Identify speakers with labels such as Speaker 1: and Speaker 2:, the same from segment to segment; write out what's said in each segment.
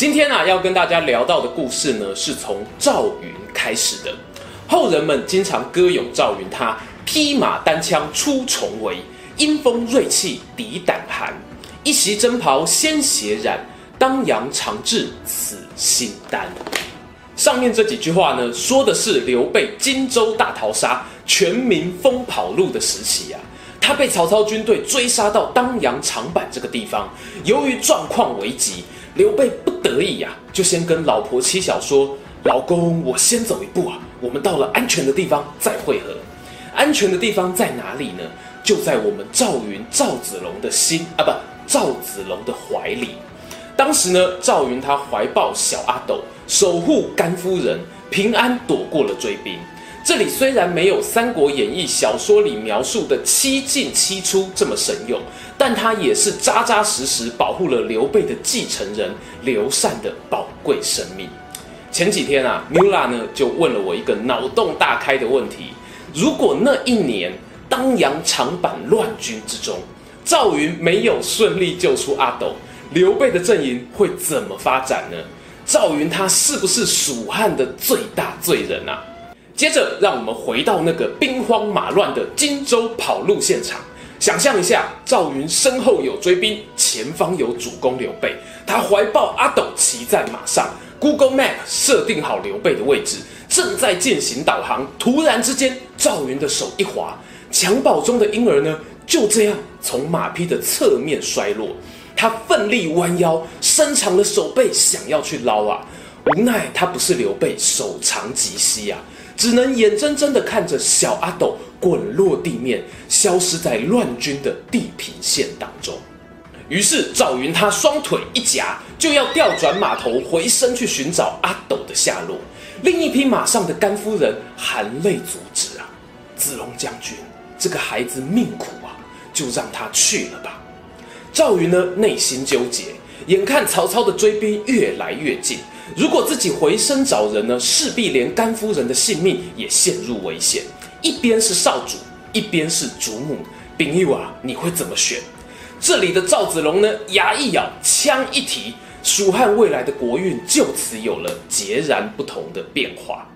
Speaker 1: 今天啊，要跟大家聊到的故事呢，是从赵云开始的。后人们经常歌咏赵云，他披马单枪出重围，阴风锐气抵胆寒。一袭征袍鲜血染，当阳长治此心丹。上面这几句话呢，说的是刘备荆州大逃杀、全民疯跑路的时期啊。他被曹操军队追杀到当阳长坂这个地方，由于状况危急。刘备不得已呀、啊，就先跟老婆妻小说：“老公，我先走一步啊，我们到了安全的地方再会合。安全的地方在哪里呢？就在我们赵云赵子龙的心啊，不，赵子龙的怀里。当时呢，赵云他怀抱小阿斗，守护甘夫人，平安躲过了追兵。”这里虽然没有《三国演义》小说里描述的七进七出这么神勇，但他也是扎扎实实保护了刘备的继承人刘禅的宝贵生命。前几天啊，Mula 呢就问了我一个脑洞大开的问题：如果那一年当阳长坂乱军之中，赵云没有顺利救出阿斗，刘备的阵营会怎么发展呢？赵云他是不是蜀汉的最大罪人啊？接着，让我们回到那个兵荒马乱的荆州跑路现场，想象一下，赵云身后有追兵，前方有主公刘备，他怀抱阿斗骑在马上，Google Map 设定好刘备的位置，正在进行导航。突然之间，赵云的手一滑，襁褓中的婴儿呢，就这样从马匹的侧面摔落，他奋力弯腰，伸长了手背，想要去捞啊，无奈他不是刘备，手长及膝啊。只能眼睁睁地看着小阿斗滚落地面，消失在乱军的地平线当中。于是赵云他双腿一夹，就要调转马头回身去寻找阿斗的下落。另一匹马上的甘夫人含泪阻止啊，子龙将军，这个孩子命苦啊，就让他去了吧。赵云呢，内心纠结，眼看曹操的追兵越来越近。如果自己回身找人呢，势必连甘夫人的性命也陷入危险。一边是少主，一边是主母，朋友啊，你会怎么选？这里的赵子龙呢，牙一咬，枪一提，蜀汉未来的国运就此有了截然不同的变化。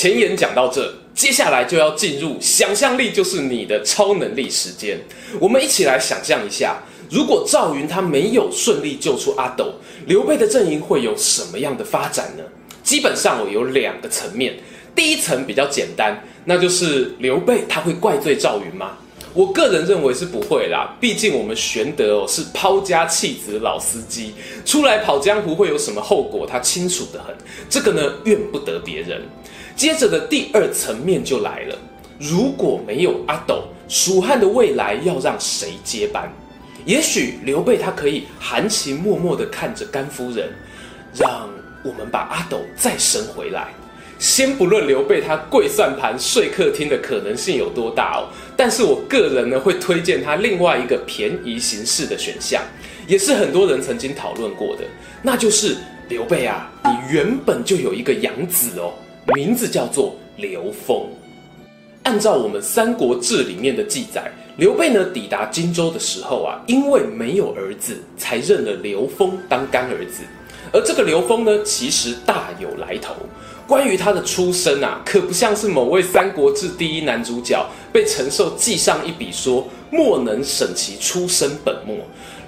Speaker 1: 前言讲到这，接下来就要进入想象力就是你的超能力时间。我们一起来想象一下。如果赵云他没有顺利救出阿斗，刘备的阵营会有什么样的发展呢？基本上我有两个层面。第一层比较简单，那就是刘备他会怪罪赵云吗？我个人认为是不会啦，毕竟我们玄德哦是抛家弃子老司机，出来跑江湖会有什么后果，他清楚得很。这个呢，怨不得别人。接着的第二层面就来了，如果没有阿斗，蜀汉的未来要让谁接班？也许刘备他可以含情脉脉地看着甘夫人，让我们把阿斗再生回来。先不论刘备他跪算盘睡客厅的可能性有多大哦，但是我个人呢会推荐他另外一个便宜形式的选项，也是很多人曾经讨论过的，那就是刘备啊，你原本就有一个养子哦，名字叫做刘封。按照我们《三国志》里面的记载。刘备呢，抵达荆州的时候啊，因为没有儿子，才认了刘封当干儿子。而这个刘封呢，其实大有来头。关于他的出身啊，可不像是某位《三国志》第一男主角被陈寿记上一笔说莫能审其出身本末。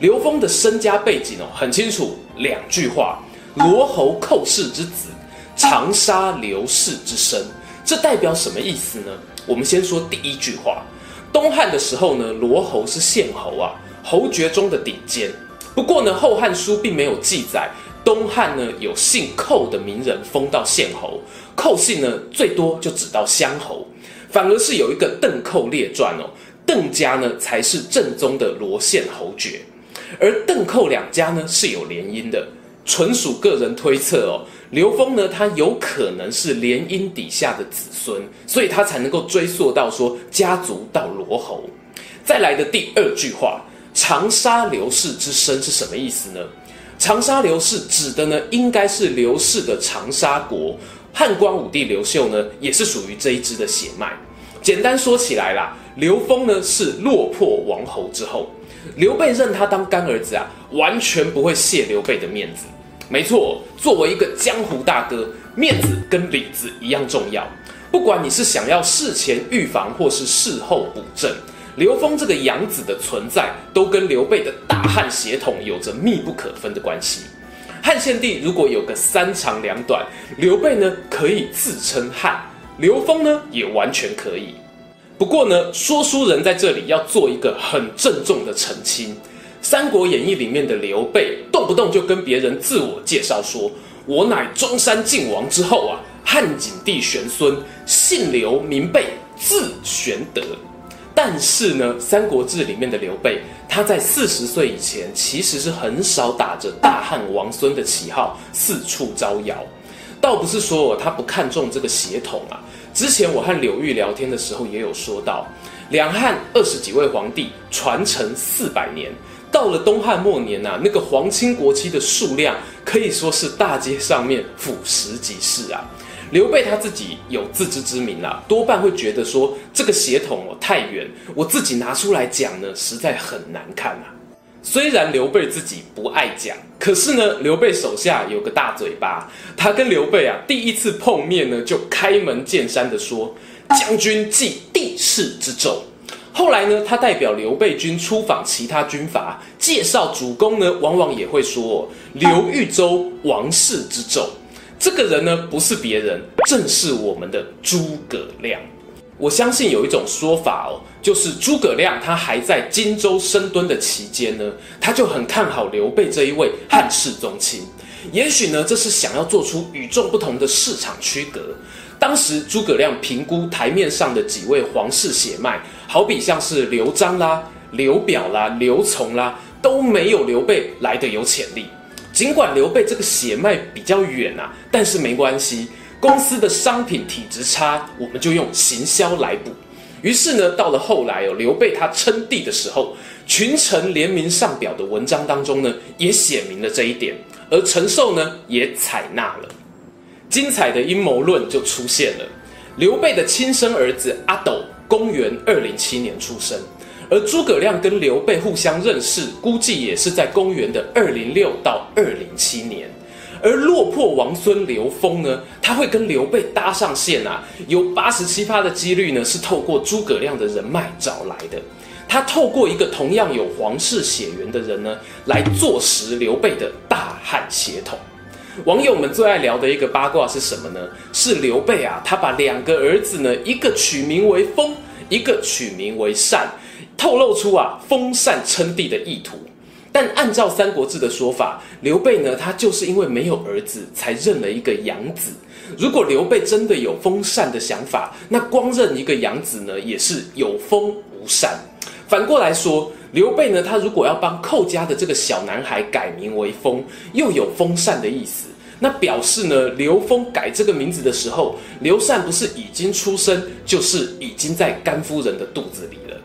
Speaker 1: 刘封的身家背景哦，很清楚，两句话：罗侯寇氏之子，长沙刘氏之身。这代表什么意思呢？我们先说第一句话。东汉的时候呢，罗侯是县侯啊，侯爵中的顶尖。不过呢，《后汉书》并没有记载东汉呢有姓寇的名人封到县侯，寇姓呢最多就只到乡侯，反而是有一个《邓寇列传》哦，邓家呢才是正宗的罗县侯爵，而邓寇两家呢是有联姻的，纯属个人推测哦。刘封呢，他有可能是联姻底下的子孙，所以他才能够追溯到说家族到罗侯。再来的第二句话，长沙刘氏之身是什么意思呢？长沙刘氏指的呢，应该是刘氏的长沙国。汉光武帝刘秀呢，也是属于这一支的血脉。简单说起来啦，刘封呢是落魄王侯之后，刘备认他当干儿子啊，完全不会谢刘备的面子。没错，作为一个江湖大哥，面子跟里子一样重要。不管你是想要事前预防，或是事后补正，刘封这个养子的存在，都跟刘备的大汉血统有着密不可分的关系。汉献帝如果有个三长两短，刘备呢可以自称汉，刘封呢也完全可以。不过呢，说书人在这里要做一个很郑重的澄清。《三国演义》里面的刘备，不动就跟别人自我介绍说：“我乃中山靖王之后啊，汉景帝玄孙，姓刘名备，字玄德。”但是呢，《三国志》里面的刘备，他在四十岁以前，其实是很少打着大汉王孙的旗号四处招摇。倒不是说他不看重这个血统啊，之前我和柳玉聊天的时候也有说到，两汉二十几位皇帝传承四百年。到了东汉末年呐、那个皇亲国戚的数量可以说是大街上面俯拾即是啊。刘备他自己有自知之明啊，多半会觉得说这个血统哦太远，我自己拿出来讲呢，实在很难看啊。虽然刘备自己不爱讲，可是呢，刘备手下有个大嘴巴，他跟刘备啊第一次碰面呢，就开门见山的说：“将军即帝室之胄。”后来呢，他代表刘备军出访其他军阀，介绍主公呢，往往也会说刘豫州王室之胄。这个人呢，不是别人，正是我们的诸葛亮。我相信有一种说法哦，就是诸葛亮他还在荆州深蹲的期间呢，他就很看好刘备这一位汉室宗亲。也许呢，这是想要做出与众不同的市场区隔。当时诸葛亮评估台面上的几位皇室血脉，好比像是刘璋啦、刘表啦、刘琮啦，都没有刘备来的有潜力。尽管刘备这个血脉比较远啊，但是没关系，公司的商品体质差，我们就用行销来补。于是呢，到了后来哦，刘备他称帝的时候，群臣联名上表的文章当中呢，也写明了这一点，而陈寿呢也采纳了。精彩的阴谋论就出现了。刘备的亲生儿子阿斗，公元二零七年出生，而诸葛亮跟刘备互相认识，估计也是在公元的二零六到二零七年。而落魄王孙刘封呢，他会跟刘备搭上线啊，有八十七趴的几率呢是透过诸葛亮的人脉找来的。他透过一个同样有皇室血缘的人呢，来坐实刘备的大汉血统。网友们最爱聊的一个八卦是什么呢？是刘备啊，他把两个儿子呢，一个取名为封，一个取名为善，透露出啊封禅称帝的意图。但按照《三国志》的说法，刘备呢，他就是因为没有儿子，才认了一个养子。如果刘备真的有封禅的想法，那光认一个养子呢，也是有封无禅。反过来说。刘备呢，他如果要帮寇家的这个小男孩改名为封，又有封禅的意思，那表示呢，刘封改这个名字的时候，刘禅不是已经出生，就是已经在甘夫人的肚子里了。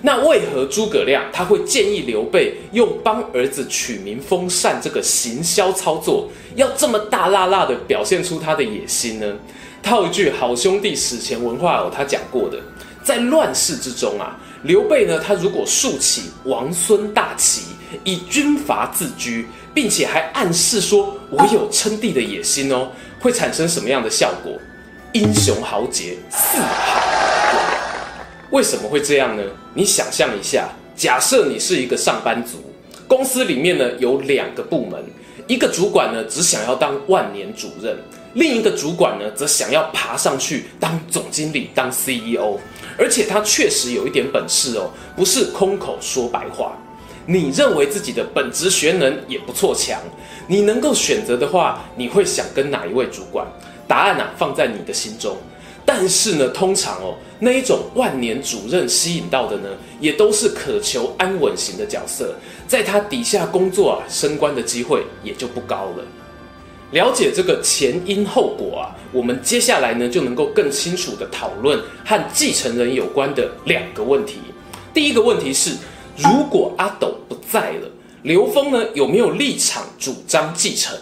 Speaker 1: 那为何诸葛亮他会建议刘备用帮儿子取名封禅这个行销操作，要这么大辣辣的表现出他的野心呢？套一句好兄弟史前文化哦，他讲过的，在乱世之中啊。刘备呢，他如果竖起王孙大旗，以军阀自居，并且还暗示说我有称帝的野心哦，会产生什么样的效果？英雄豪杰，四海为家。为什么会这样呢？你想象一下，假设你是一个上班族，公司里面呢有两个部门，一个主管呢只想要当万年主任，另一个主管呢则想要爬上去当总经理，当 CEO。而且他确实有一点本事哦，不是空口说白话。你认为自己的本职学能也不错强，你能够选择的话，你会想跟哪一位主管？答案啊放在你的心中。但是呢，通常哦，那一种万年主任吸引到的呢，也都是渴求安稳型的角色，在他底下工作啊，升官的机会也就不高了。了解这个前因后果啊，我们接下来呢就能够更清楚地讨论和继承人有关的两个问题。第一个问题是，如果阿斗不在了，刘封呢有没有立场主张继承？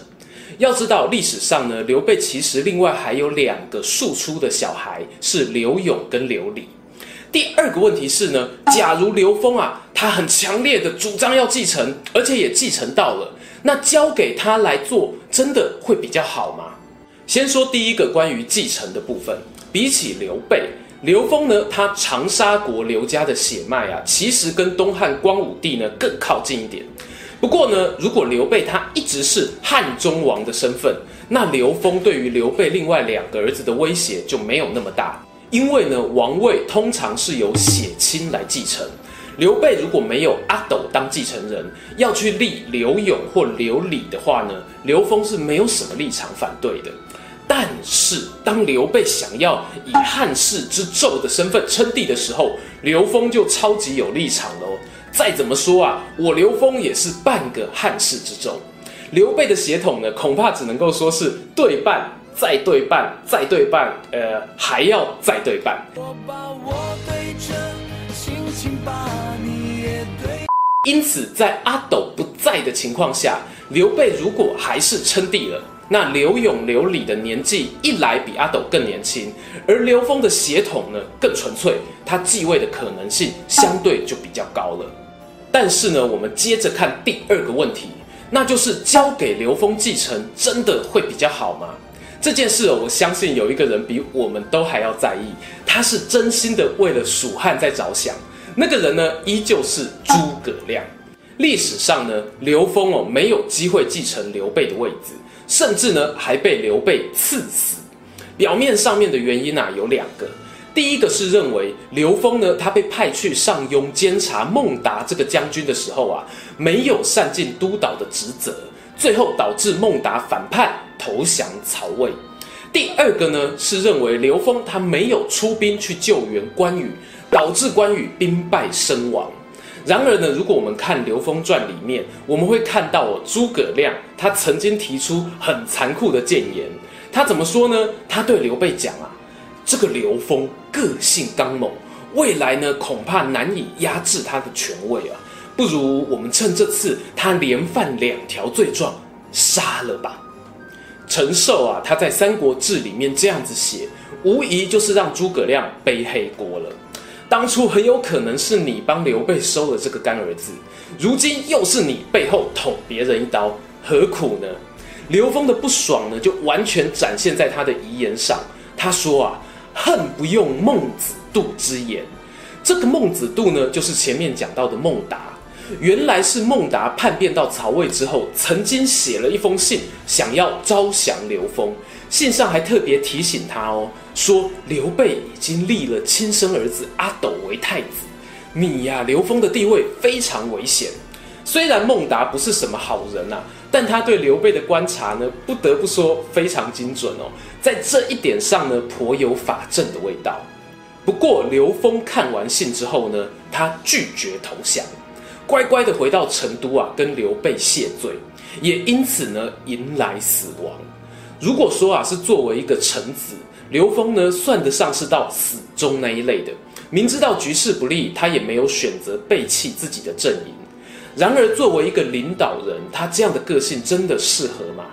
Speaker 1: 要知道历史上呢，刘备其实另外还有两个庶出的小孩，是刘永跟刘礼。第二个问题是呢，假如刘封啊，他很强烈的主张要继承，而且也继承到了。那交给他来做，真的会比较好吗？先说第一个关于继承的部分。比起刘备，刘封呢，他长沙国刘家的血脉啊，其实跟东汉光武帝呢更靠近一点。不过呢，如果刘备他一直是汉中王的身份，那刘封对于刘备另外两个儿子的威胁就没有那么大，因为呢，王位通常是由血亲来继承。刘备如果没有阿斗当继承人，要去立刘永或刘礼的话呢，刘封是没有什么立场反对的。但是当刘备想要以汉室之胄的身份称帝的时候，刘封就超级有立场喽。再怎么说啊，我刘封也是半个汉室之胄。刘备的血统呢，恐怕只能够说是对半，再对半，再对半，呃，还要再对半。我把我对，轻轻把因此，在阿斗不在的情况下，刘备如果还是称帝了，那刘永、刘礼的年纪一来比阿斗更年轻，而刘封的血统呢更纯粹，他继位的可能性相对就比较高了。但是呢，我们接着看第二个问题，那就是交给刘封继承真的会比较好吗？这件事，我相信有一个人比我们都还要在意，他是真心的为了蜀汉在着想。那个人呢，依旧是诸葛亮。历史上呢，刘封哦没有机会继承刘备的位置，甚至呢还被刘备赐死。表面上面的原因啊有两个，第一个是认为刘封呢他被派去上庸监察孟达这个将军的时候啊，没有善尽督导的职责，最后导致孟达反叛投降曹魏。第二个呢是认为刘封他没有出兵去救援关羽。导致关羽兵败身亡。然而呢，如果我们看《刘封传》里面，我们会看到哦，诸葛亮他曾经提出很残酷的谏言。他怎么说呢？他对刘备讲啊，这个刘封个性刚猛，未来呢恐怕难以压制他的权位啊。不如我们趁这次他连犯两条罪状，杀了吧。陈寿啊，他在《三国志》里面这样子写，无疑就是让诸葛亮背黑锅了。当初很有可能是你帮刘备收了这个干儿子，如今又是你背后捅别人一刀，何苦呢？刘封的不爽呢，就完全展现在他的遗言上。他说啊，恨不用孟子度之言。这个孟子度呢，就是前面讲到的孟达。原来是孟达叛变到曹魏之后，曾经写了一封信，想要招降刘封。信上还特别提醒他哦，说刘备已经立了亲生儿子阿斗为太子，你呀、啊，刘封的地位非常危险。虽然孟达不是什么好人呐、啊，但他对刘备的观察呢，不得不说非常精准哦，在这一点上呢，颇有法正的味道。不过刘封看完信之后呢，他拒绝投降，乖乖的回到成都啊，跟刘备谢罪，也因此呢，迎来死亡。如果说啊，是作为一个臣子，刘封呢，算得上是到死忠那一类的。明知道局势不利，他也没有选择背弃自己的阵营。然而，作为一个领导人，他这样的个性真的适合吗？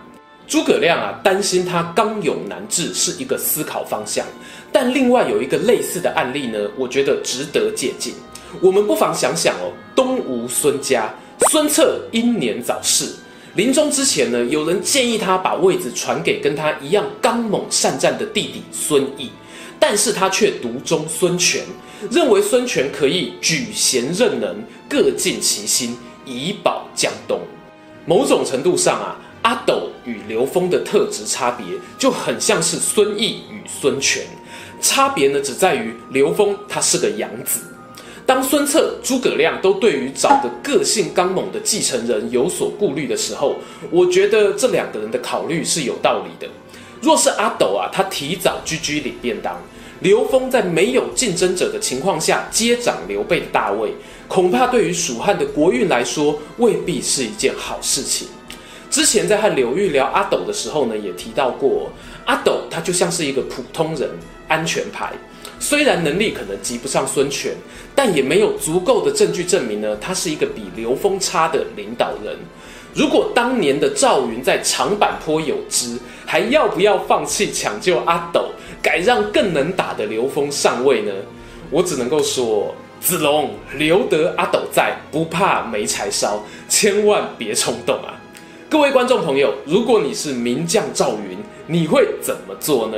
Speaker 1: 诸葛亮啊，担心他刚勇难治是一个思考方向。但另外有一个类似的案例呢，我觉得值得借鉴。我们不妨想想哦，东吴孙家，孙策英年早逝。临终之前呢，有人建议他把位子传给跟他一样刚猛善战的弟弟孙毅，但是他却独钟孙权，认为孙权可以举贤任能，各尽其心，以保江东。某种程度上啊，阿斗与刘封的特质差别就很像是孙毅与孙权，差别呢只在于刘封他是个养子。当孙策、诸葛亮都对于找个个性刚猛的继承人有所顾虑的时候，我觉得这两个人的考虑是有道理的。若是阿斗啊，他提早居居领便当，刘封在没有竞争者的情况下接掌刘备的大位，恐怕对于蜀汉的国运来说未必是一件好事情。之前在和刘玉聊阿斗的时候呢，也提到过，阿斗他就像是一个普通人，安全牌。虽然能力可能及不上孙权，但也没有足够的证据证明呢，他是一个比刘封差的领导人。如果当年的赵云在长坂坡有知，还要不要放弃抢救阿斗，改让更能打的刘封上位呢？我只能够说，子龙留得阿斗在，不怕没柴烧，千万别冲动啊！各位观众朋友，如果你是名将赵云，你会怎么做呢？